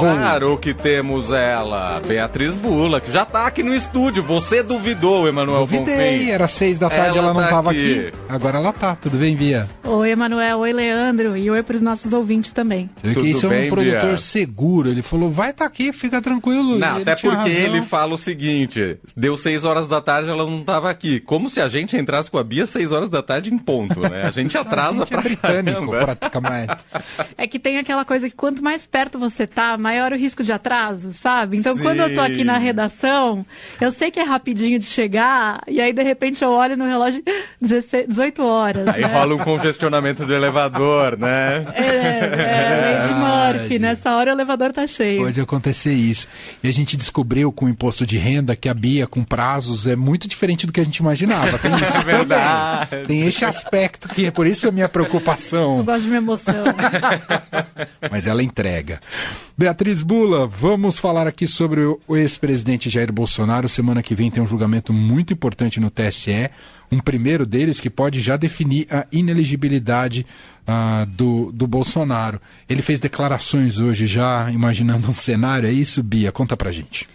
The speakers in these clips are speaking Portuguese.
Claro que temos ela, Beatriz Bula, que já tá aqui no estúdio. Você duvidou, Emanuel Duvidei, Bonfim. era seis da tarde, ela, Ela não tá tava aqui. aqui. Agora ela tá, tudo bem, Bia? Oi, Emanuel. Oi, Leandro. E oi para os nossos ouvintes também. Você vê que isso é bem, um produtor Bia? seguro. Ele falou, vai tá aqui, fica tranquilo. Não, até porque razão. ele fala o seguinte: deu seis horas da tarde, ela não tava aqui. Como se a gente entrasse com a Bia seis horas da tarde em ponto, né? A gente atrasa a gente pra é britânico, caramba. praticamente. É que tem aquela coisa que quanto mais perto você tá, maior o risco de atraso, sabe? Então, Sim. quando eu tô aqui na redação, eu sei que é rapidinho de chegar, e aí, de repente, eu olho no relógio 16, 18 horas. Aí né? rola um congestionamento do elevador, né? É, é, Lady Murphy, nessa hora o elevador tá cheio. Pode acontecer isso. E a gente descobriu com o imposto de renda que a Bia, com prazos, é muito diferente do que a gente imaginava. Tem isso É verdade. também. Tem esse aspecto que é por isso a minha Eu preocupação. gosto de uma emoção. Mas ela entrega. Beatriz Bula, vamos falar aqui sobre o ex-presidente Jair Bolsonaro. Semana que vem tem um julgamento muito importante no TSE. Um primeiro deles que pode já definir a ineligibilidade ah, do, do Bolsonaro. Ele fez declarações hoje já imaginando um cenário. É isso, Bia? Conta pra gente.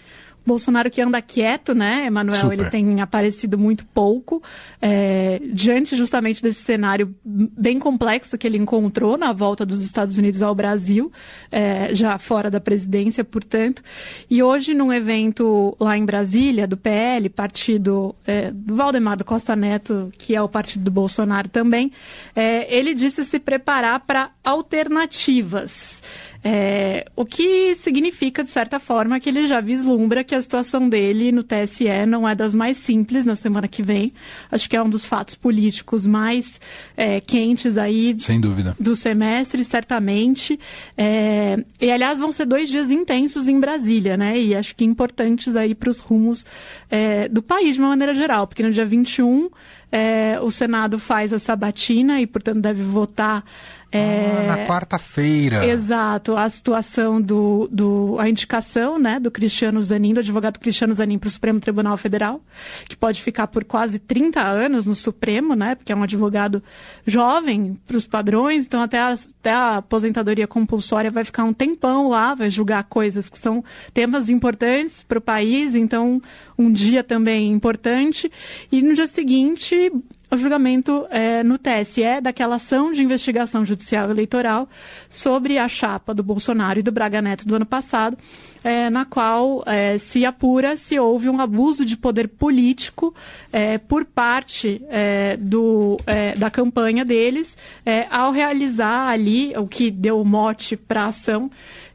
Bolsonaro que anda quieto, né, Emanuel? Super. Ele tem aparecido muito pouco, é, diante justamente desse cenário bem complexo que ele encontrou na volta dos Estados Unidos ao Brasil, é, já fora da presidência, portanto. E hoje, num evento lá em Brasília, do PL, partido é, do Valdemar da Costa Neto, que é o partido do Bolsonaro também, é, ele disse se preparar para alternativas. É, o que significa, de certa forma, que ele já vislumbra que a situação dele no TSE não é das mais simples na semana que vem. Acho que é um dos fatos políticos mais é, quentes aí Sem dúvida. do semestre, certamente. É, e, aliás, vão ser dois dias intensos em Brasília, né? E acho que importantes aí para os rumos é, do país, de uma maneira geral, porque no dia 21 é, o Senado faz a sabatina e, portanto, deve votar. é, Ah, na quarta-feira. Exato, a situação do, do a indicação, né, do Cristiano Zanin, do advogado Cristiano Zanin para o Supremo Tribunal Federal, que pode ficar por quase 30 anos no Supremo, né, porque é um advogado jovem para os padrões, então até a, até a aposentadoria compulsória vai ficar um tempão lá, vai julgar coisas que são temas importantes para o país, então um dia também importante, e no dia seguinte o julgamento é, no TSE daquela ação de investigação judicial eleitoral sobre a chapa do Bolsonaro e do Braga Neto do ano passado, é, na qual é, se apura se houve um abuso de poder político é, por parte é, do, é, da campanha deles ao realizar ali o que deu mote para a ação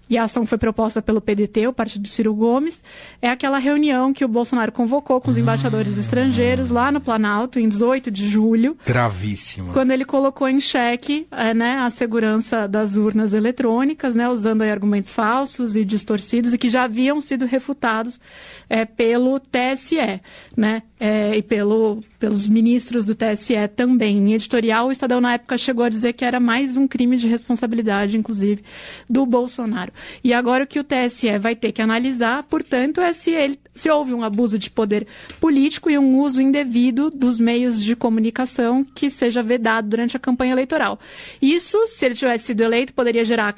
e a ação foi proposta pelo PDT, o partido do Ciro Gomes, é aquela reunião que o Bolsonaro convocou com os embaixadores estrangeiros lá no Planalto, em 18 de julho, Gravíssima. quando ele colocou em xeque eh, né, a segurança das urnas eletrônicas, né, usando argumentos falsos e distorcidos e que já haviam sido refutados eh, pelo TSE né, eh, e pelo, pelos ministros do TSE também. Em editorial, o Estadão na época chegou a dizer que era mais um crime de responsabilidade, inclusive, do Bolsonaro. E agora o que o TSE vai ter que analisar, portanto, é se, ele, se houve um abuso de poder político e um uso indevido dos meios de comunicação que seja vedado durante a campanha eleitoral. Isso, se ele tivesse sido eleito, poderia gerar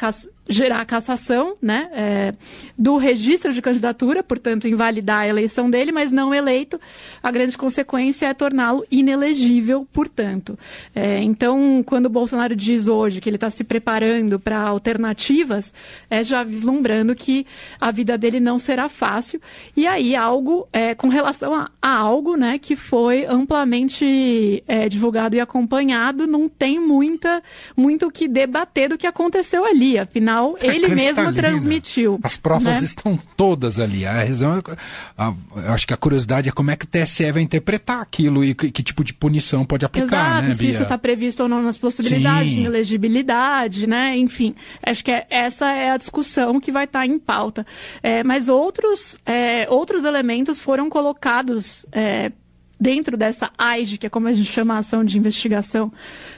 gerar a cassação né, é, do registro de candidatura, portanto, invalidar a eleição dele, mas não eleito, a grande consequência é torná-lo inelegível, portanto. É, então, quando o Bolsonaro diz hoje que ele está se preparando para alternativas, é já vislumbrando que a vida dele não será fácil. E aí, algo é, com relação a, a algo né, que foi amplamente é, divulgado e acompanhado, não tem muita, muito o que debater do que aconteceu ali. Afinal, É ele mesmo cristalina. transmitiu. As provas né? estão todas ali. A razão é, a- eu acho que a curiosidade é como é que o TSE vai interpretar aquilo e que, que tipo de punição pode aplicar, Exato, né, se Bia? isso está previsto ou não nas possibilidades Sim. de elegibilidade, né? Enfim, acho que é- essa é a discussão que vai estar em pauta. É, mas outros, é, outros elementos foram colocados é, dentro dessa AIG, que é como a gente chama a ação de investigação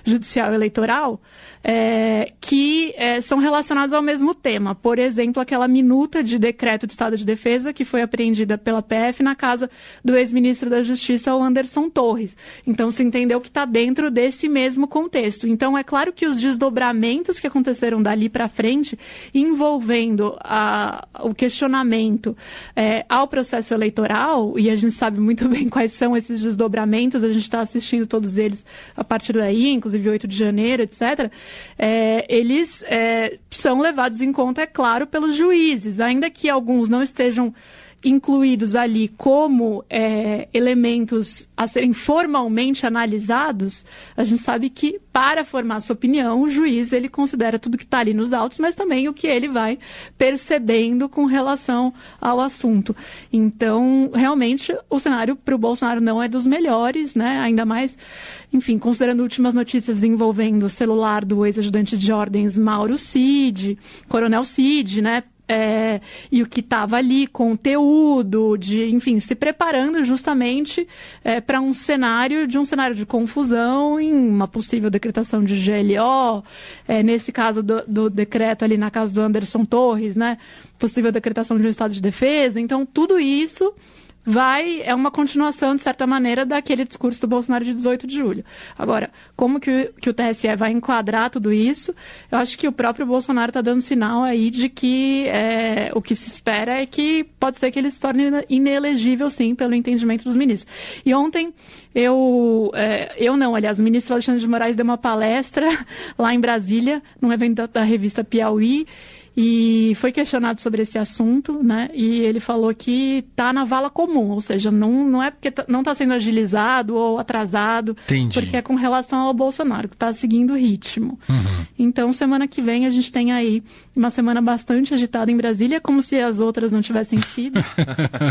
judicial eleitoral, é, que é, são relacionados ao mesmo tema. Por exemplo, aquela minuta de decreto de estado de defesa que foi apreendida pela PF na casa do ex-ministro da Justiça, o Anderson Torres. Então, se entendeu que está dentro desse mesmo contexto. Então, é claro que os desdobramentos que aconteceram dali para frente, envolvendo a, o questionamento é, ao processo eleitoral, e a gente sabe muito bem quais são esses desdobramentos, a gente está assistindo todos eles a partir daí, inclusive 8 de janeiro, etc é, eles é, são levados em conta, é claro, pelos juízes, ainda que alguns não estejam incluídos ali como é, elementos a serem formalmente analisados, a gente sabe que para formar sua opinião, o juiz ele considera tudo que está ali nos autos, mas também o que ele vai percebendo com relação ao assunto. Então, realmente, o cenário para o Bolsonaro não é dos melhores, né? Ainda mais, enfim, considerando últimas notícias envolvendo o celular do ex-ajudante de ordens Mauro Cid, Coronel Cid, né? É, e o que estava ali, conteúdo, de, enfim, se preparando justamente é, para um cenário de um cenário de confusão em uma possível decretação de GLO, é, nesse caso do, do, decreto ali na casa do Anderson Torres, né? Possível decretação de um estado de defesa. Então, tudo isso vai é uma continuação, de certa maneira, daquele discurso do Bolsonaro de 18 de julho. Agora, como que, que o TSE vai enquadrar tudo isso? Eu acho que o próprio Bolsonaro está dando sinal aí de que é, o que se espera é que pode ser que ele se torne inelegível, sim, pelo entendimento dos ministros. E ontem, eu, é, eu não, aliás, o ministro Alexandre de Moraes deu uma palestra lá em Brasília, num evento da, da revista Piauí, e foi questionado sobre esse assunto, né? E ele falou que está na vala comum, ou seja, não, não é porque tá, não está sendo agilizado ou atrasado, Entendi. porque é com relação ao Bolsonaro, que está seguindo o ritmo. Uhum. Então, semana que vem a gente tem aí uma semana bastante agitada em Brasília, como se as outras não tivessem sido.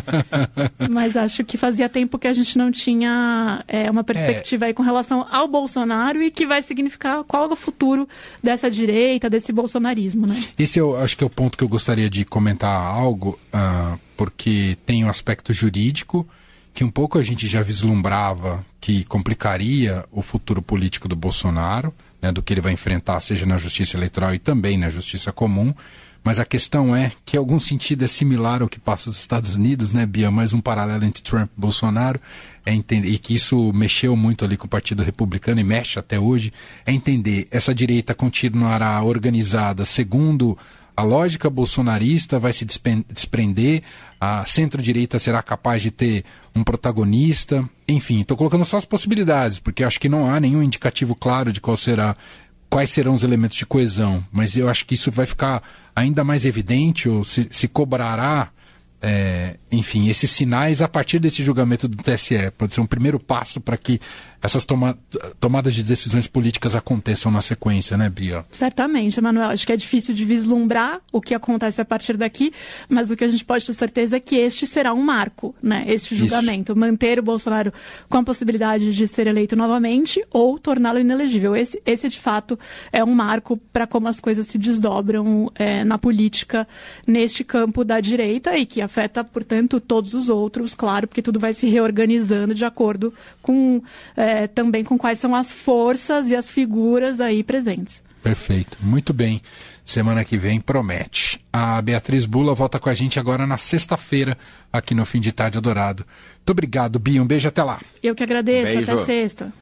Mas acho que fazia tempo que a gente não tinha é, uma perspectiva é. aí com relação ao Bolsonaro e que vai significar qual é o futuro dessa direita, desse bolsonarismo, né? Esse é o acho que é o ponto que eu gostaria de comentar algo, uh, porque tem o um aspecto jurídico, que um pouco a gente já vislumbrava que complicaria o futuro político do Bolsonaro, né, do que ele vai enfrentar, seja na justiça eleitoral e também na justiça comum. Mas a questão é que, em algum sentido, é similar ao que passa nos Estados Unidos, né, Bia? Mais um paralelo entre Trump e Bolsonaro, é entender, e que isso mexeu muito ali com o Partido Republicano e mexe até hoje, é entender essa direita continuará organizada segundo a lógica bolsonarista vai se desprender, a centro-direita será capaz de ter um protagonista. Enfim, estou colocando só as possibilidades, porque acho que não há nenhum indicativo claro de qual será, quais serão os elementos de coesão. Mas eu acho que isso vai ficar ainda mais evidente, ou se, se cobrará é, enfim, esses sinais a partir desse julgamento do TSE. Pode ser um primeiro passo para que essas toma tomadas de decisões políticas aconteçam na sequência, né, Bia? Certamente, Manuel. Acho que é difícil de vislumbrar o que acontece a partir daqui, mas o que a gente pode ter certeza é que este será um marco, né? Este julgamento. Isso. Manter o Bolsonaro com a possibilidade de ser eleito novamente ou torná-lo inelegível. Esse, esse, de fato, é um marco para como as coisas se desdobram é, na política neste campo da direita e que afeta, portanto, todos os outros, claro, porque tudo vai se reorganizando de acordo com. É, também com quais são as forças e as figuras aí presentes. Perfeito, muito bem. Semana que vem promete. A Beatriz Bula volta com a gente agora na sexta-feira, aqui no Fim de Tarde Adorado. Muito obrigado, Bia. Um beijo até lá. Eu que agradeço. Beijo. Até sexta.